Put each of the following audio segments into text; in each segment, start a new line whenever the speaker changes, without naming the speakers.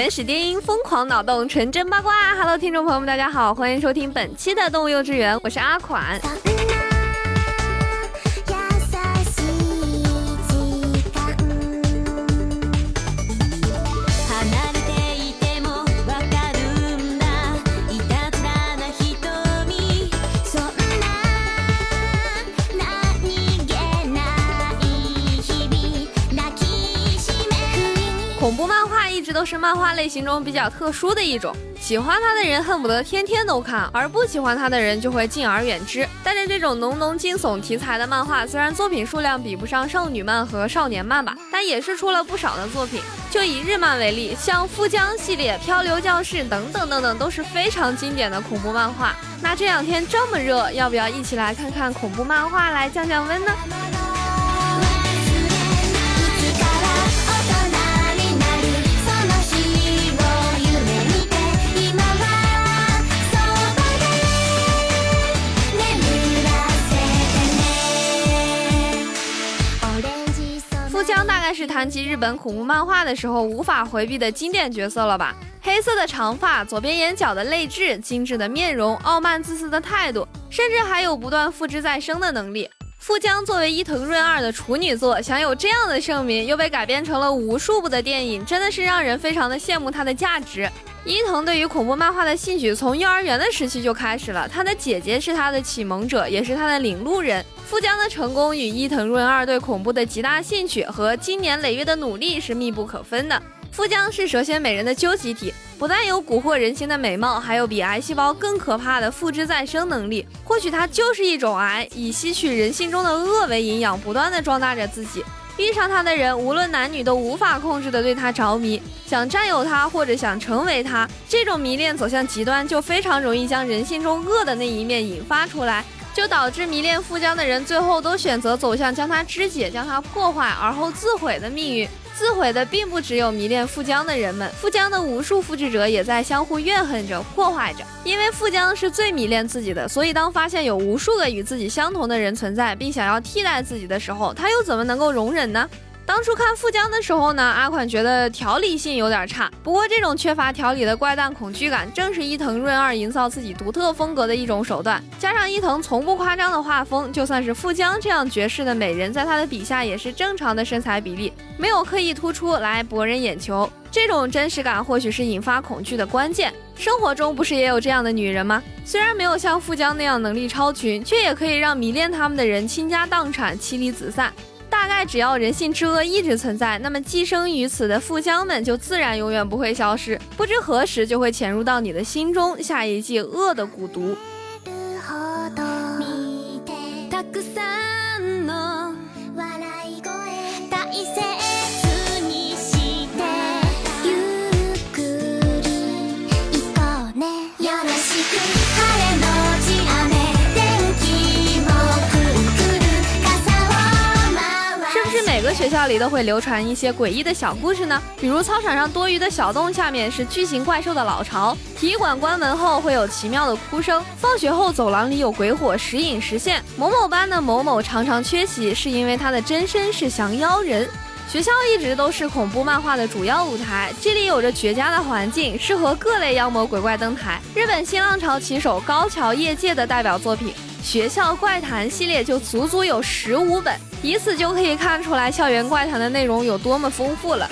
原始电音，疯狂脑洞，纯真八卦。Hello，听众朋友们，大家好，欢迎收听本期的动物幼稚园，我是阿款。恐怖漫画一直都是漫画类型中比较特殊的一种，喜欢它的人恨不得天天都看，而不喜欢它的人就会敬而远之。但是这种浓浓惊悚题材的漫画，虽然作品数量比不上少女漫和少年漫吧，但也是出了不少的作品。就以日漫为例，像富江系列、漂流教室等等等等，都是非常经典的恐怖漫画。那这两天这么热，要不要一起来看看恐怖漫画来降降温呢？大概是谈及日本恐怖漫画的时候无法回避的经典角色了吧？黑色的长发，左边眼角的泪痣，精致的面容，傲慢自私的态度，甚至还有不断复制再生的能力。富江作为伊藤润二的处女作，享有这样的盛名，又被改编成了无数部的电影，真的是让人非常的羡慕它的价值。伊藤对于恐怖漫画的兴趣从幼儿园的时期就开始了，他的姐姐是他的启蒙者，也是他的领路人。富江的成功与伊藤润二对恐怖的极大兴趣和经年累月的努力是密不可分的。富江是蛇蝎美人的究极体，不但有蛊惑人心的美貌，还有比癌细胞更可怕的复制再生能力。或许它就是一种癌，以吸取人性中的恶为营养，不断的壮大着自己。遇上他的人，无论男女都无法控制的对他着迷，想占有他或者想成为他。这种迷恋走向极端，就非常容易将人性中恶的那一面引发出来，就导致迷恋富江的人最后都选择走向将他肢解、将他破坏而后自毁的命运。自毁的并不只有迷恋富江的人们，富江的无数复制者也在相互怨恨着、破坏着。因为富江是最迷恋自己的，所以当发现有无数个与自己相同的人存在，并想要替代自己的时候，他又怎么能够容忍呢？当初看富江的时候呢，阿款觉得条理性有点差。不过这种缺乏条理的怪诞恐惧感，正是伊藤润二营造自己独特风格的一种手段。加上伊藤从不夸张的画风，就算是富江这样绝世的美人，在他的笔下也是正常的身材比例，没有刻意突出来博人眼球。这种真实感或许是引发恐惧的关键。生活中不是也有这样的女人吗？虽然没有像富江那样能力超群，却也可以让迷恋他们的人倾家荡产、妻离子散。大概只要人性之恶一直存在，那么寄生于此的富江们就自然永远不会消失，不知何时就会潜入到你的心中，下一剂恶的蛊毒。学校里都会流传一些诡异的小故事呢，比如操场上多余的小洞下面是巨型怪兽的老巢，体育馆关门后会有奇妙的哭声，放学后走廊里有鬼火时隐时现，某某班的某某常常缺席是因为他的真身是降妖人。学校一直都是恐怖漫画的主要舞台，这里有着绝佳的环境，适合各类妖魔鬼怪登台。日本新浪潮旗手高桥叶介的代表作品。学校怪谈系列就足足有十五本，以此就可以看出来校园怪谈的内容有多么丰富了。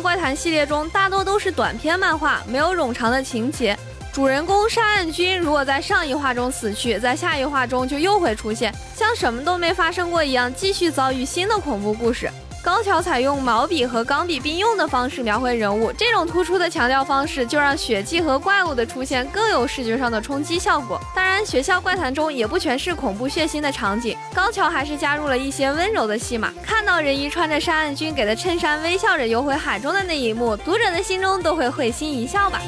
怪谈》系列中大多都是短篇漫画，没有冗长的情节。主人公山岸君如果在上一话中死去，在下一话中就又会出现，像什么都没发生过一样，继续遭遇新的恐怖故事。高桥采用毛笔和钢笔并用的方式描绘人物，这种突出的强调方式就让血迹和怪物的出现更有视觉上的冲击效果。当然，学校怪谈中也不全是恐怖血腥的场景，高桥还是加入了一些温柔的戏码。看到仁一穿着山岸君给的衬衫，微笑着游回海中的那一幕，读者的心中都会会心一笑吧。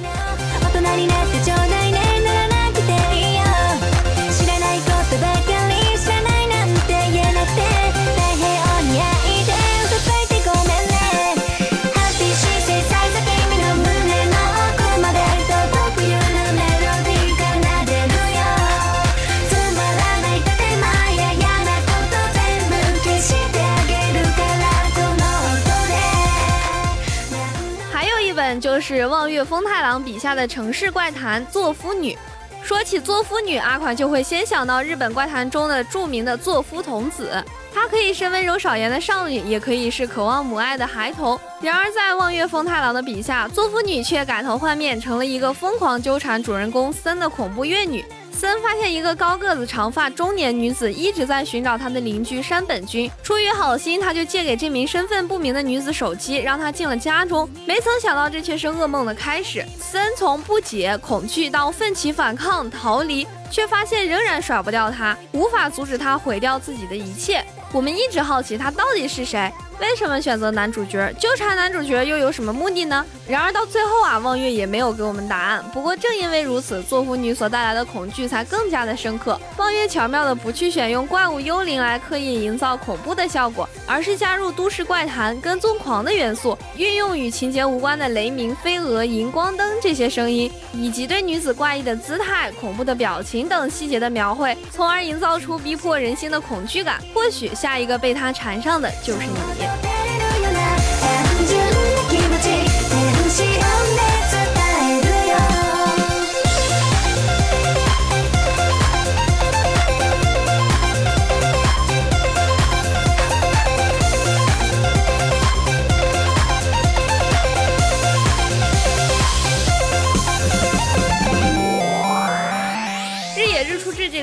月风太郎笔下的城市怪谈作夫女。说起作夫女，阿款就会先想到日本怪谈中的著名的作夫童子。她可以是温柔少言的少女，也可以是渴望母爱的孩童。然而在望月风太郎的笔下，作夫女却改头换面，成了一个疯狂纠缠主人公森的恐怖怨女。森发现一个高个子、长发中年女子一直在寻找他的邻居山本君。出于好心，他就借给这名身份不明的女子手机，让她进了家中。没曾想到，这却是噩梦的开始。森从不解、恐惧到奋起反抗、逃离，却发现仍然甩不掉她，无法阻止她毁掉自己的一切。我们一直好奇她到底是谁。为什么选择男主角？纠缠男主角又有什么目的呢？然而到最后啊，望月也没有给我们答案。不过正因为如此，作夫女所带来的恐惧才更加的深刻。望月巧妙的不去选用怪物幽灵来刻意营造恐怖的效果，而是加入都市怪谈、跟踪狂的元素，运用与情节无关的雷鸣、飞蛾、荧光灯这些声音，以及对女子怪异的姿态、恐怖的表情等细节的描绘，从而营造出逼迫人心的恐惧感。或许下一个被他缠上的就是你。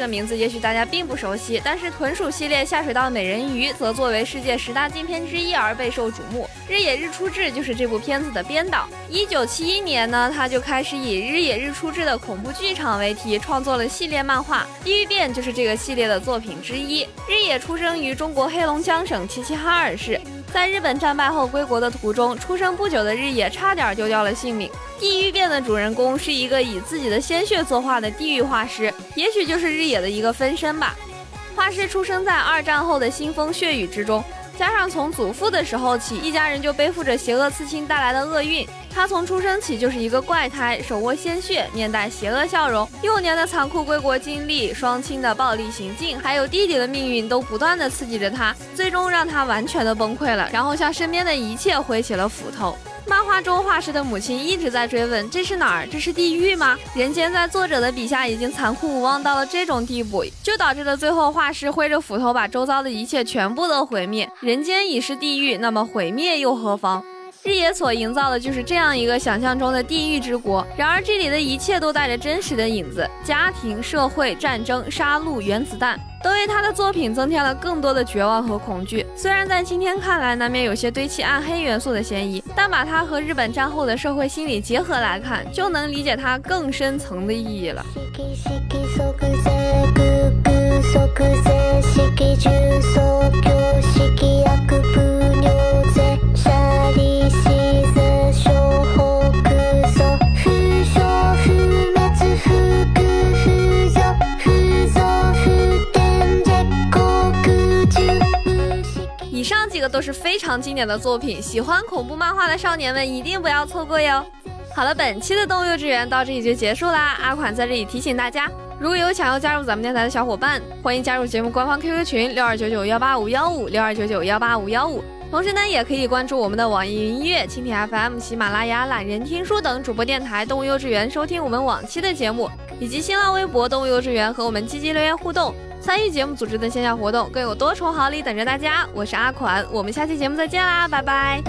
的名字也许大家并不熟悉，但是豚鼠系列下水道美人鱼则作为世界十大禁片之一而备受瞩目。日野日出志就是这部片子的编导。一九七一年呢，他就开始以日野日出志的恐怖剧场为题创作了系列漫画，《地狱变》就是这个系列的作品之一。日野出生于中国黑龙江省齐齐哈尔市。在日本战败后归国的途中，出生不久的日野差点丢掉了性命。地狱变的主人公是一个以自己的鲜血作画的地狱画师，也许就是日野的一个分身吧。画师出生在二战后的腥风血雨之中，加上从祖父的时候起，一家人就背负着邪恶刺青带来的厄运。他从出生起就是一个怪胎，手握鲜血，面带邪恶笑容。幼年的残酷归国经历，双亲的暴力行径，还有弟弟的命运，都不断的刺激着他，最终让他完全的崩溃了，然后向身边的一切挥起了斧头。漫画中画师的母亲一直在追问：这是哪儿？这是地狱吗？人间在作者的笔下已经残酷无望到了这种地步，就导致了最后画师挥着斧头把周遭的一切全部都毁灭。人间已是地狱，那么毁灭又何妨？日野所营造的就是这样一个想象中的地狱之国，然而这里的一切都带着真实的影子，家庭、社会、战争、杀戮、原子弹，都为他的作品增添了更多的绝望和恐惧。虽然在今天看来难免有些堆砌暗黑元素的嫌疑，但把它和日本战后的社会心理结合来看，就能理解它更深层的意义了。都是非常经典的作品，喜欢恐怖漫画的少年们一定不要错过哟。好了，本期的动物幼稚园到这里就结束啦。阿款在这里提醒大家，如果有想要加入咱们电台的小伙伴，欢迎加入节目官方 QQ 群六二九九幺八五幺五六二九九幺八五幺五。同时呢，也可以关注我们的网易云音乐、蜻蜓 FM、喜马拉雅、懒人听书等主播电台动物幼稚园，收听我们往期的节目，以及新浪微博动物幼稚园和我们积极留言互动。参与节目组织的线下活动，更有多重好礼等着大家。我是阿款，我们下期节目再见啦，拜拜。